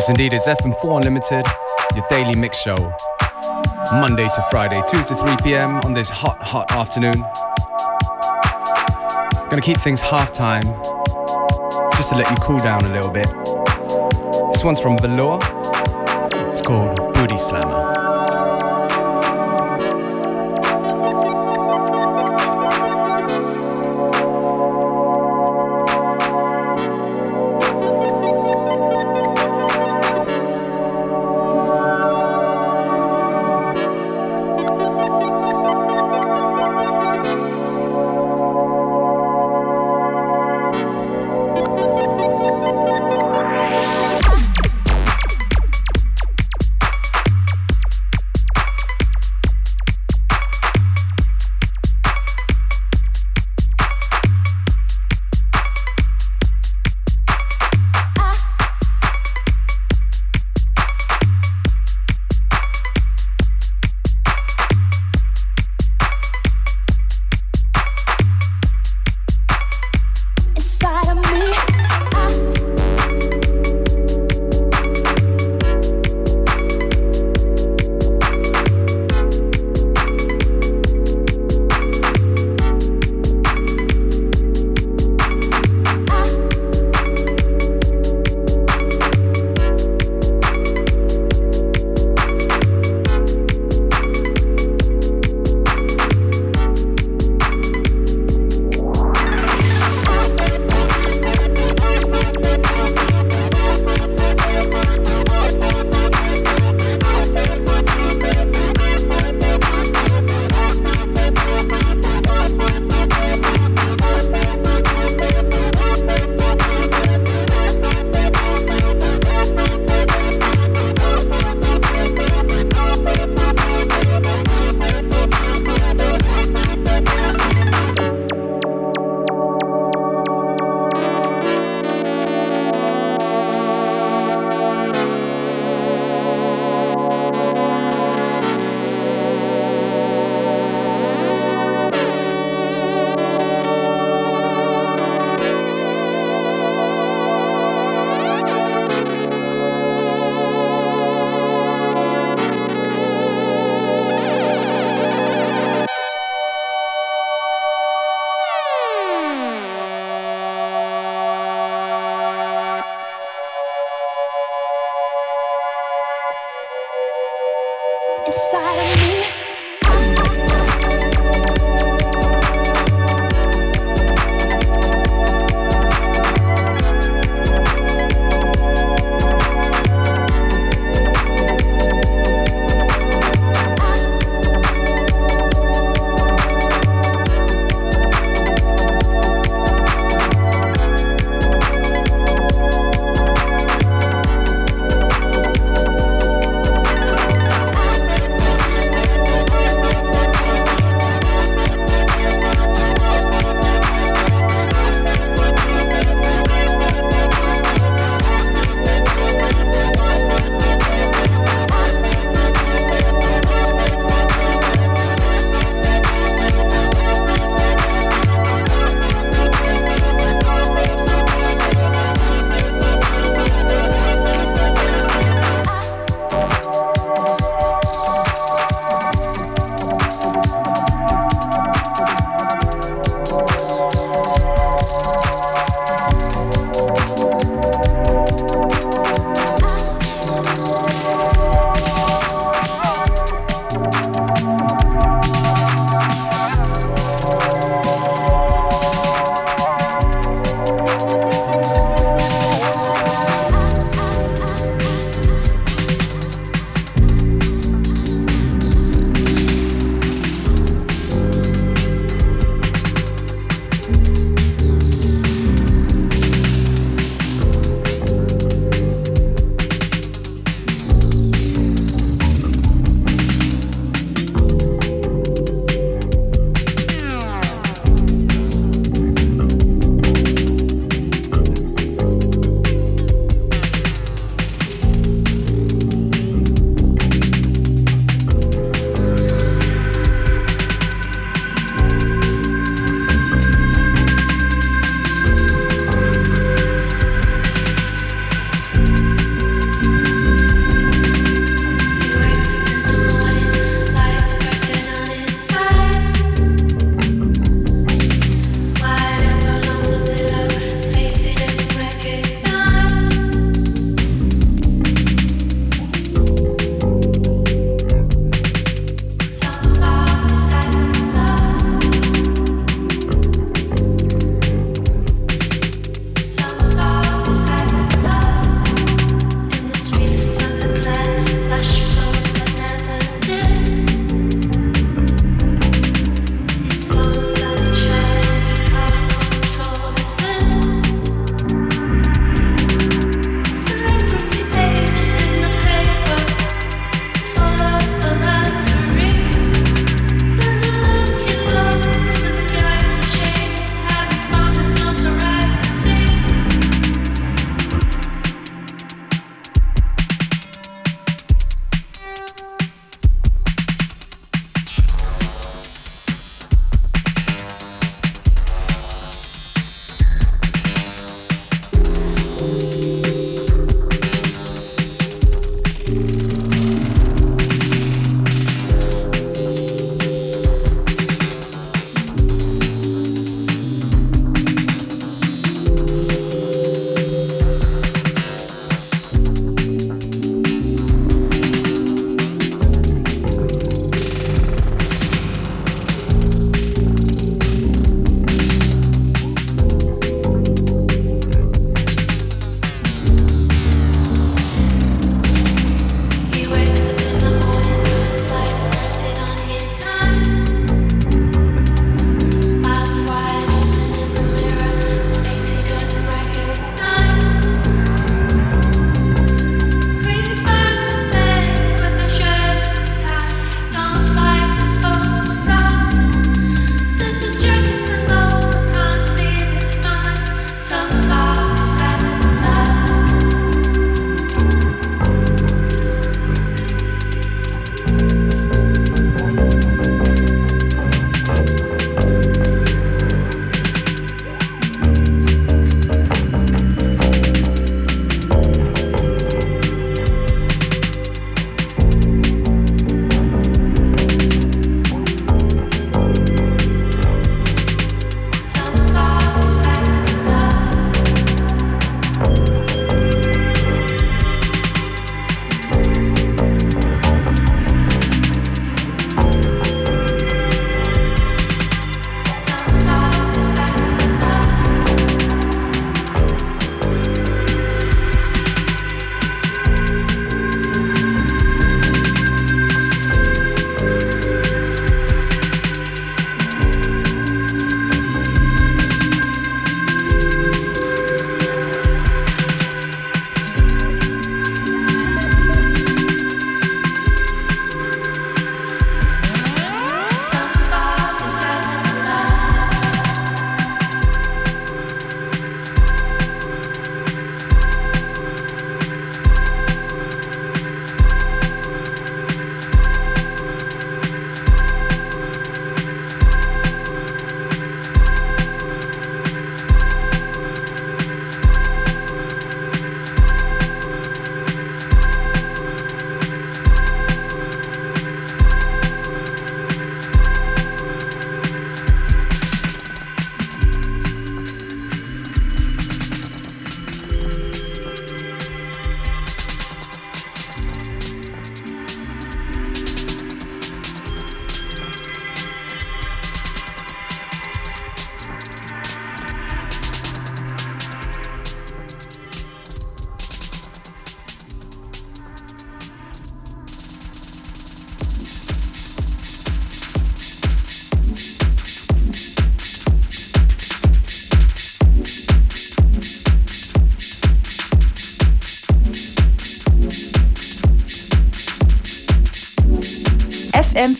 Yes, indeed, it's FM4 Unlimited, your daily mix show. Monday to Friday, 2 to 3 p.m. on this hot, hot afternoon. Gonna keep things half time, just to let you cool down a little bit. This one's from Velour. It's called Booty Slammer.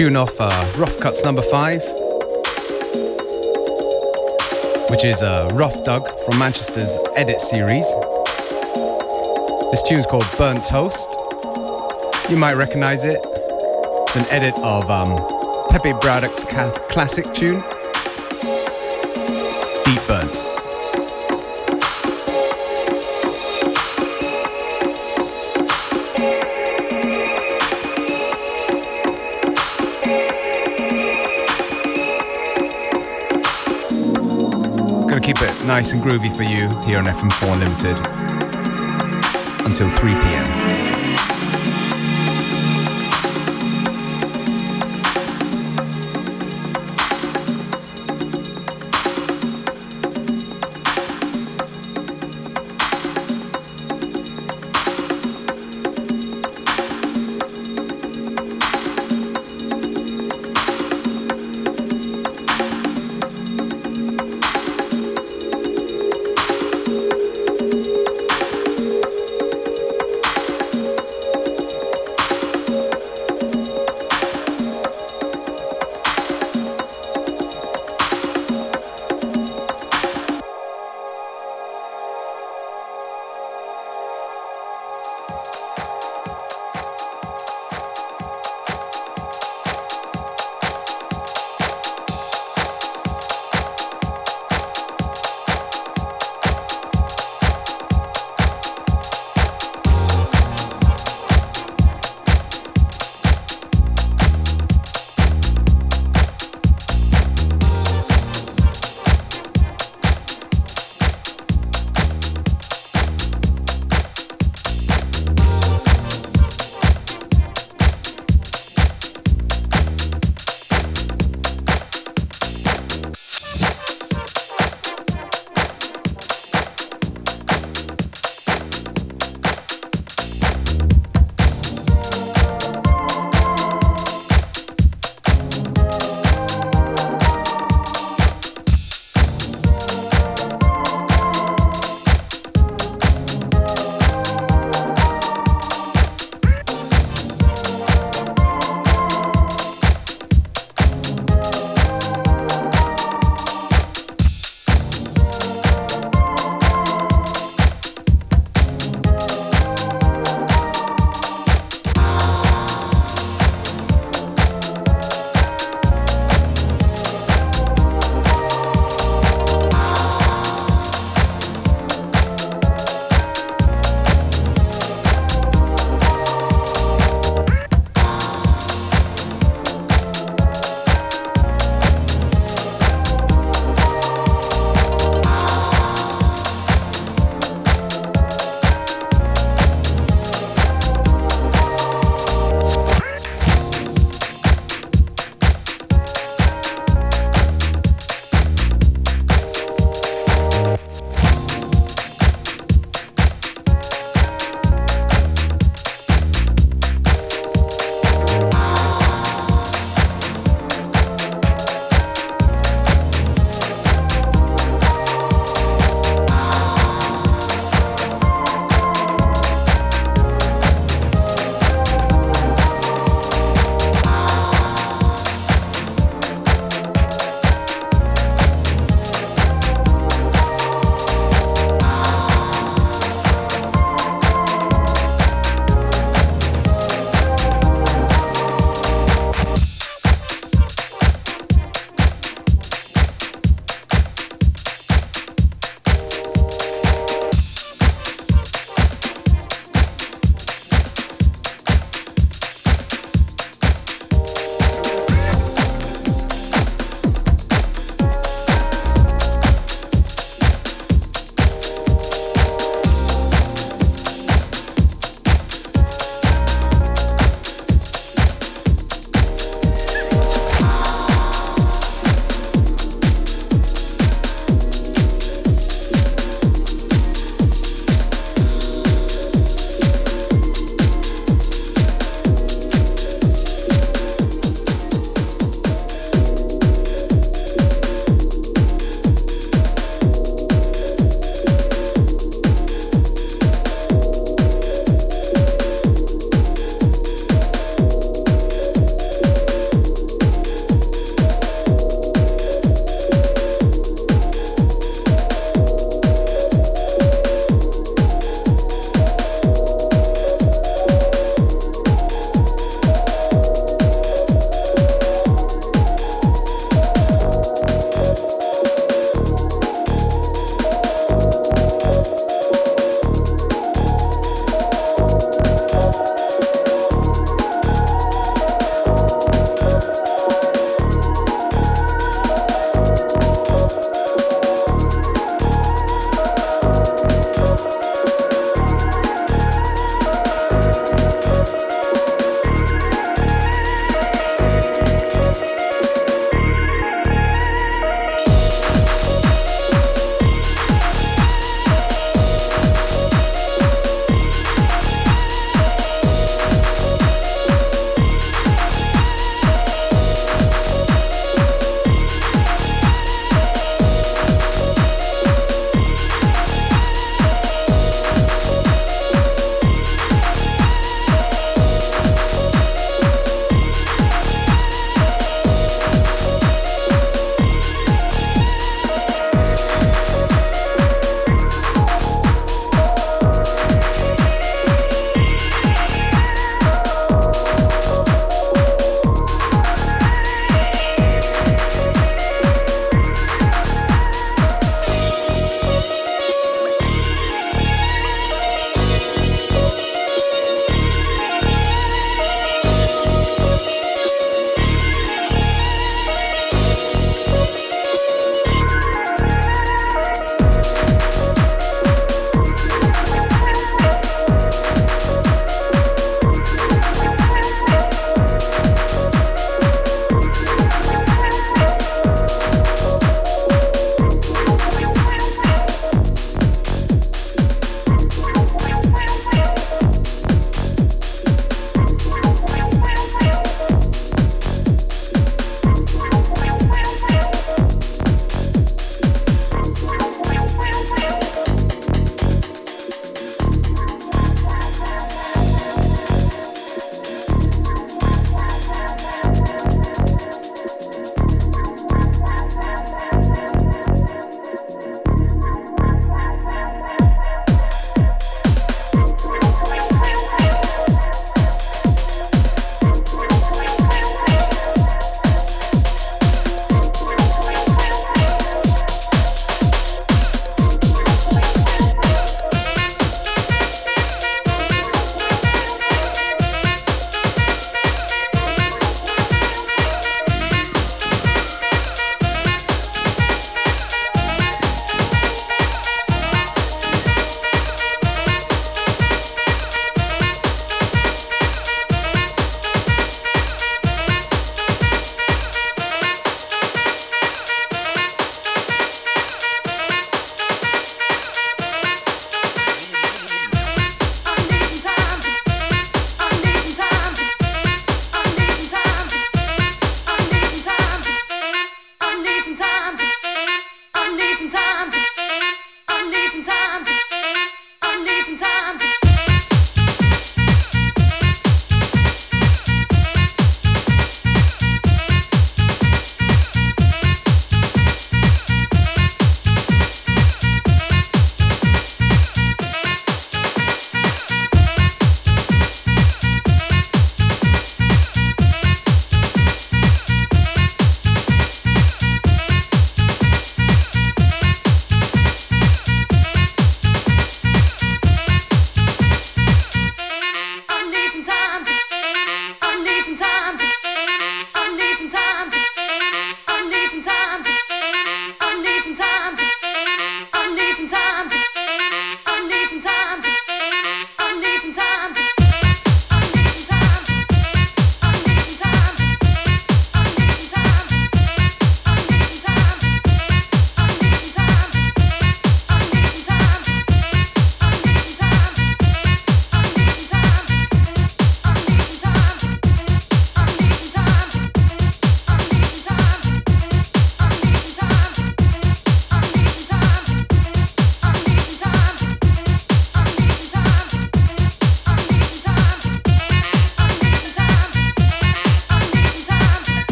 Tune off uh, Rough Cuts number five, which is uh, Rough Doug from Manchester's Edit series. This tune's called Burnt Toast. You might recognize it. It's an edit of um, Pepe Bradock's ca- classic tune, Deep Burnt. Keep it nice and groovy for you here on FM4 Limited until 3 p.m.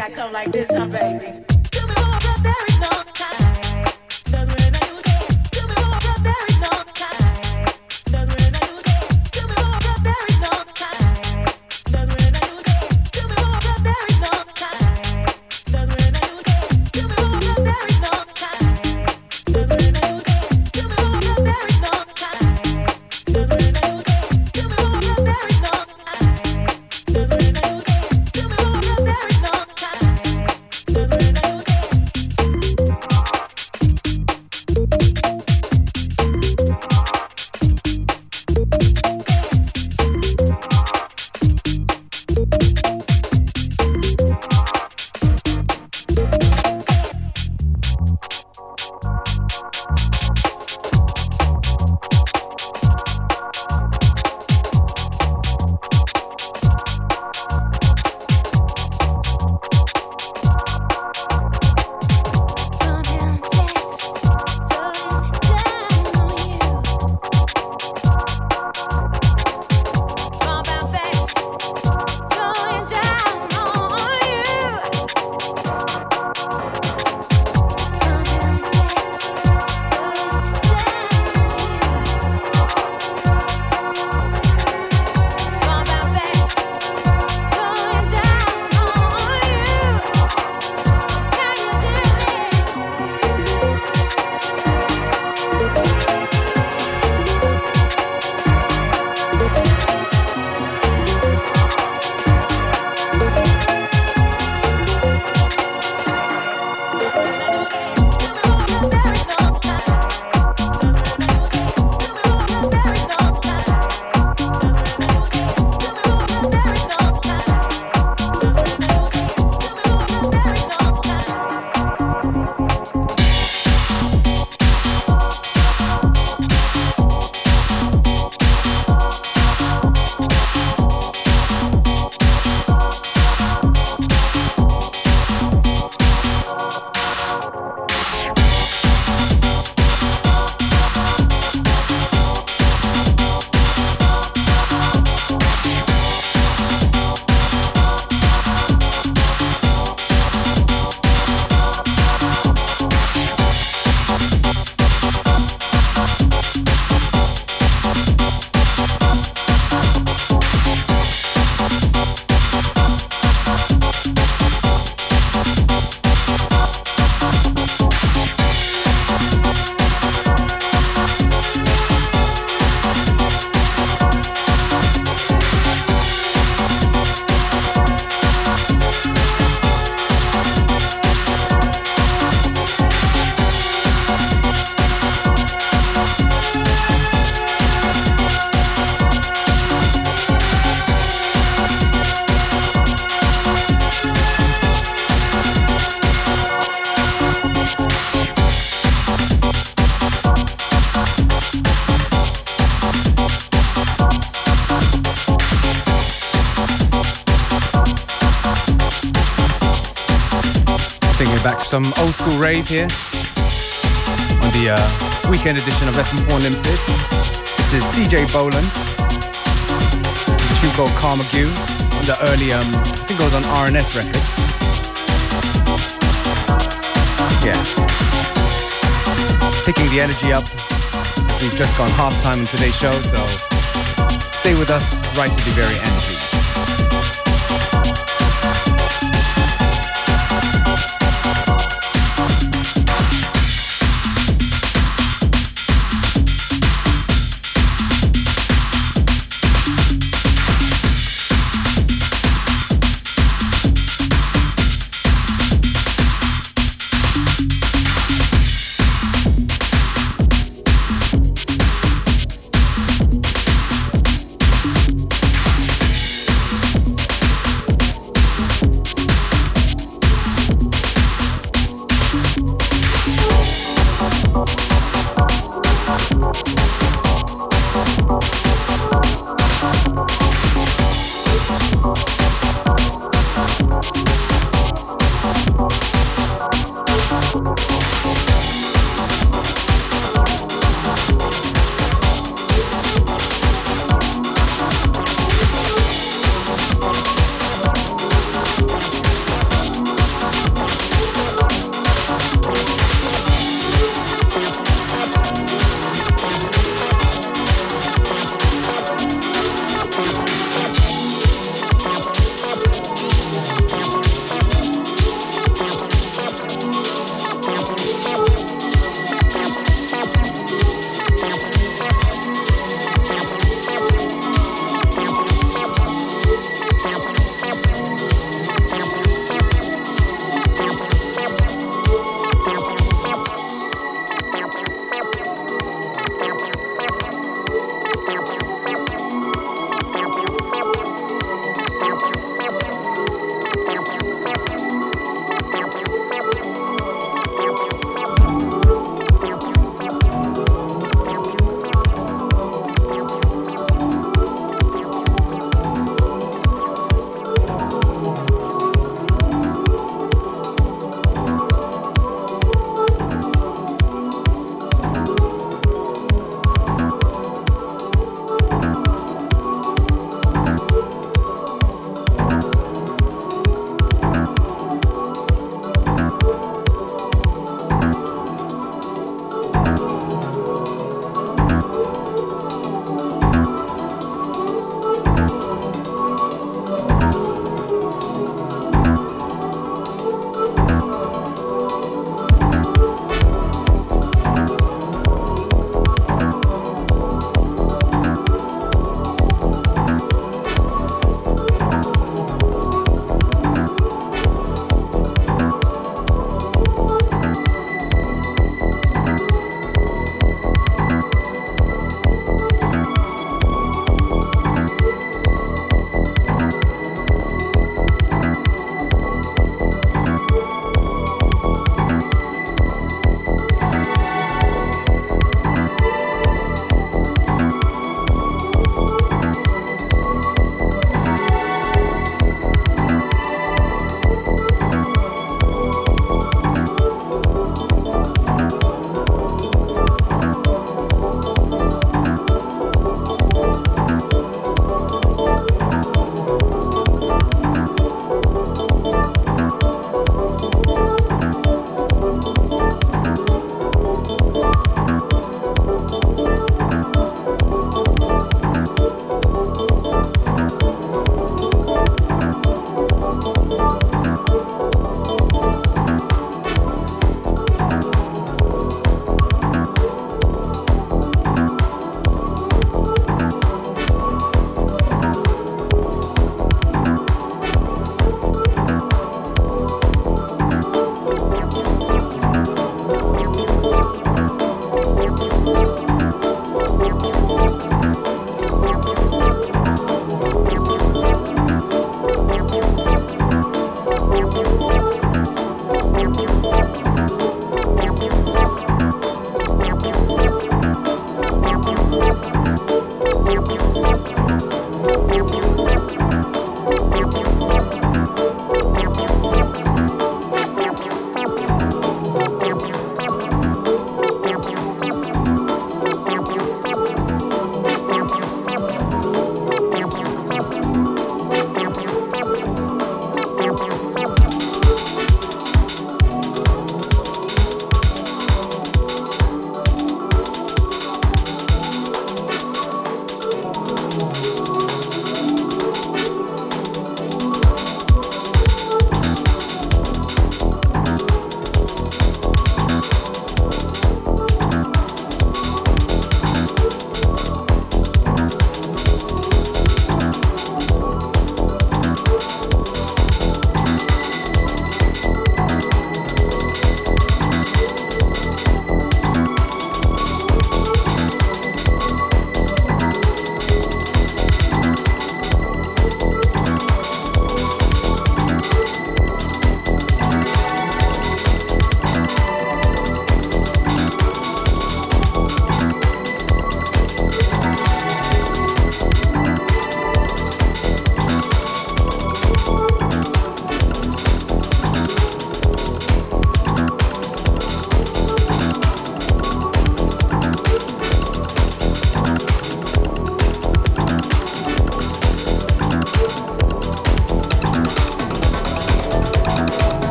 I come like this, huh, baby? Back to some old school rave here on the uh, weekend edition of FM4 Unlimited. This is CJ Bolland, a tune on the early, um, I think it was on R&S Records. Yeah. Picking the energy up. We've just gone half time on today's show, so stay with us right to the very end,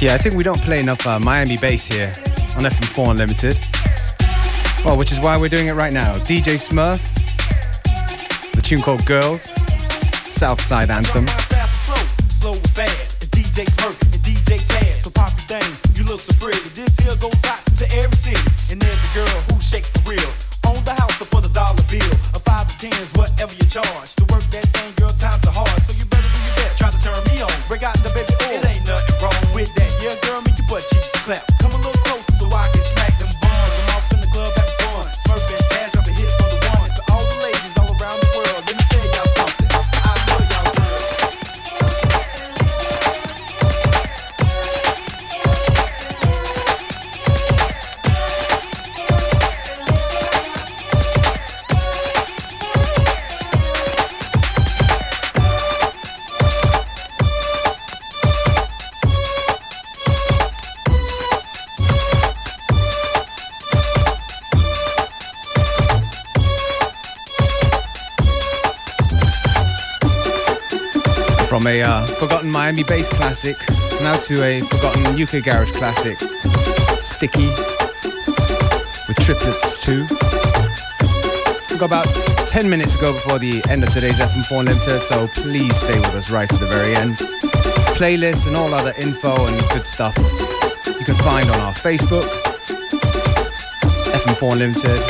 Yeah, I think we don't play enough uh, Miami bass here on FM4 Unlimited. Well, which is why we're doing it right now. DJ Smurf, the tune called Girls, Southside Anthem. Slow, fast, it's DJ Smurf and DJ. So pop you look. This here to and every girl who shake real. Own the house the dollar bill, five or whatever you charge. To work that thing, butt cheeks clap. Miami bass classic now to a forgotten UK garage classic, Sticky, with triplets too. We've got about 10 minutes to go before the end of today's FM4 Unlimited, so please stay with us right to the very end. Playlists and all other info and good stuff you can find on our Facebook, FM4 Unlimited,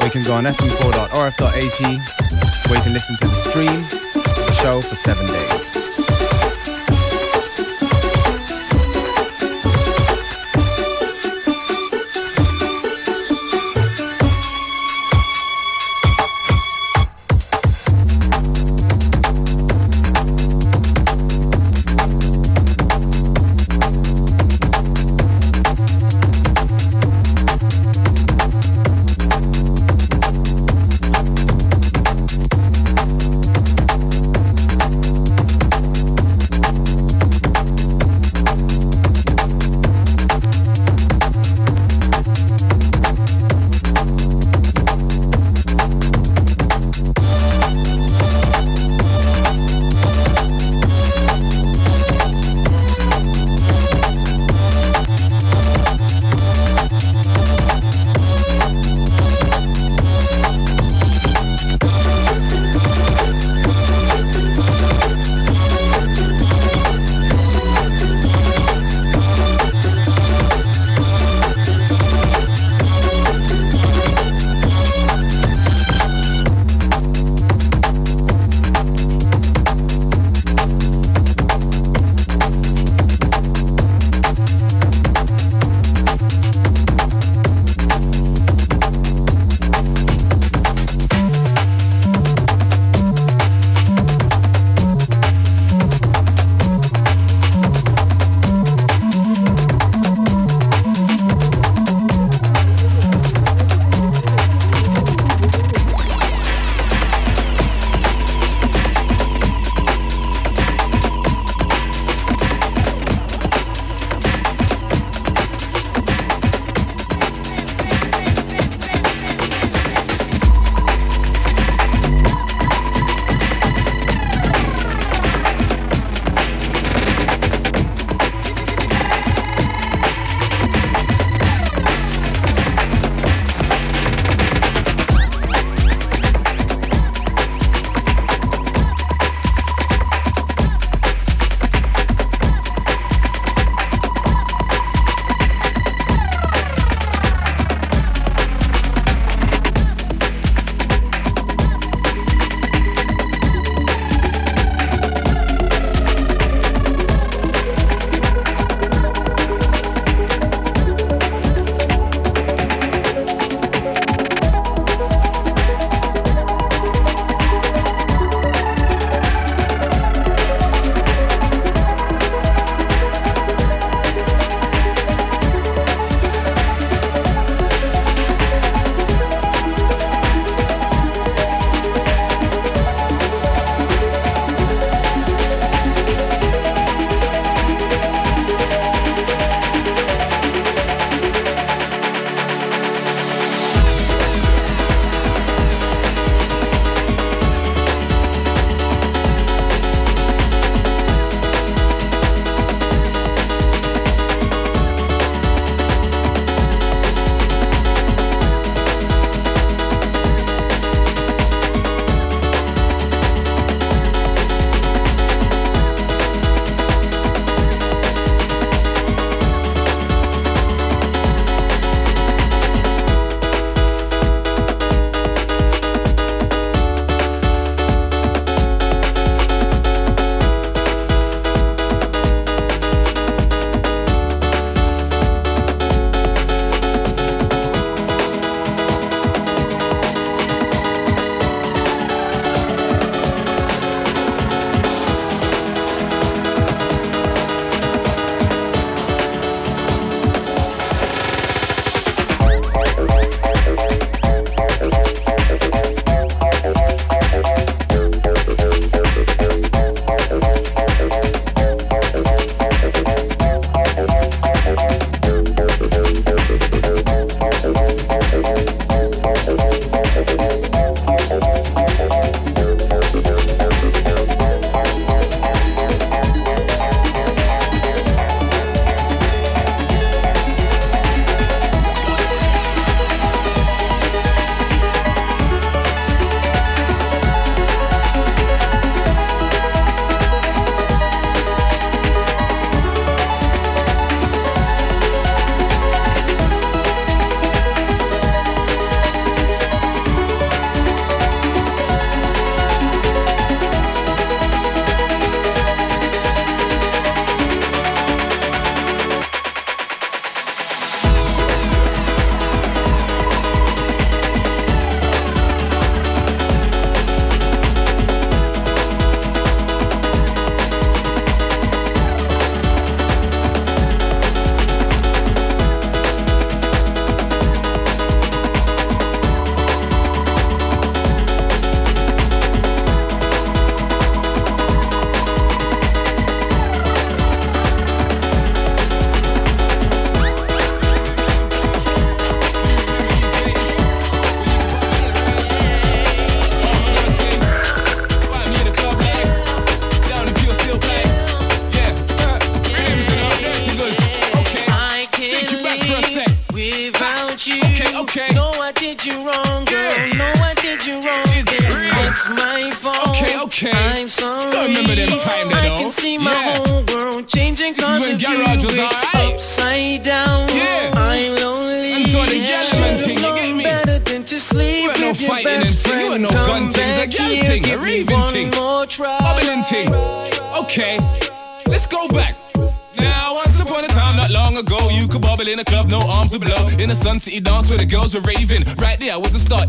or you can go on fm4.orf.at where you can listen to the stream the show for seven days.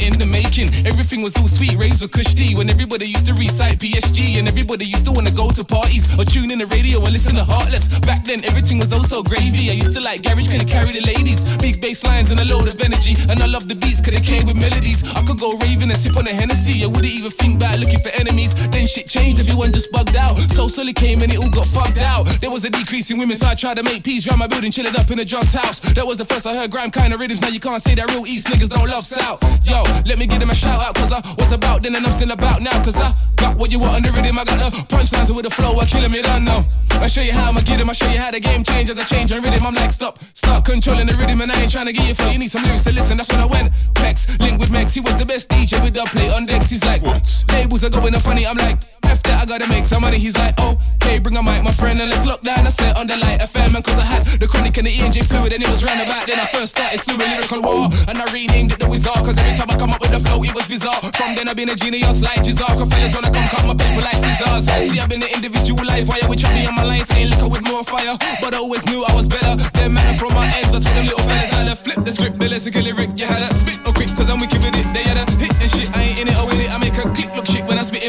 In the making. Everything was all sweet, raised with Kush D. When everybody used to recite PSG and everybody used to wanna go to parties or tune in the radio and listen to Heartless. Back then, everything was oh also gravy. I used to like garage, couldn't carry the ladies. Big bass lines and a load of energy. And I love the beats, cause they came with melodies. I could go raving and sip on a Hennessy. I wouldn't even think about looking for enemies. Then shit changed, everyone just bugged out. So Solid came and it all got fucked out. There was a decrease in women, so I tried to make peace round my building, chilling up in a drugs house. That was the first I heard grime kind of rhythms. Now you can't say that real East niggas don't love South. Yo, let me give them a shout out, cause I was about then and I'm still about now. Cause I got what you want on the rhythm. I got the punchlines with the flow, I kill 'em, you don't know. I show you how I'ma get 'em, I show you how the game change as I change on rhythm. I'm like, stop, stop controlling the rhythm, and I ain't trying to get you flow. You need some lyrics to listen, that's when I went. Pex, link with Mex, he was the best DJ with dub play on decks. He's like, what? Labels are going funny, I'm like, That, I gotta make some money. He's like, oh, okay, bring a mic, my friend, and let's lock down. I set on the light FM, and cause I had the chronic and the ENJ fluid, and it was round about then I first started slewing lyrical war. And I renamed it the Wizard, cause every time I come up with the flow, it was bizarre. From then I've been a genius like Jizar, fellas wanna come cut my paper like scissors. See, I've been an individual life wire, which I be on my line saying liquor with more fire. But I always knew I was better. Them man from my ends, I told them little fellas, I flip the script, the lyric. You had that spit oh, or quick, cause I'm wicked with it. They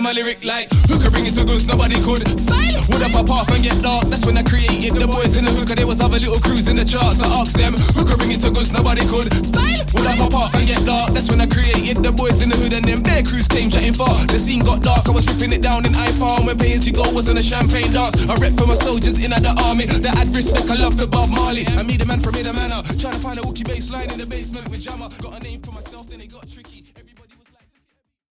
in my lyric like, who could bring it to goose? nobody could. Style, would I pop off and get dark? That's when I created the boys in the hooker. There was other little crews in the charts. I asked them, who could bring it to goose? nobody could. Style, would I pop off and get dark? That's when I created the boys in the hood and them their crews came chatting far. The scene got dark, I was ripping it down in iPhone when pay as you go was on a champagne dance. I rep for my soldiers in at the army that had respect. I love for Bob Marley. I meet a man from in the manor, trying to find a wookie bass line in the basement with Jammer. Got a name for myself, then it got.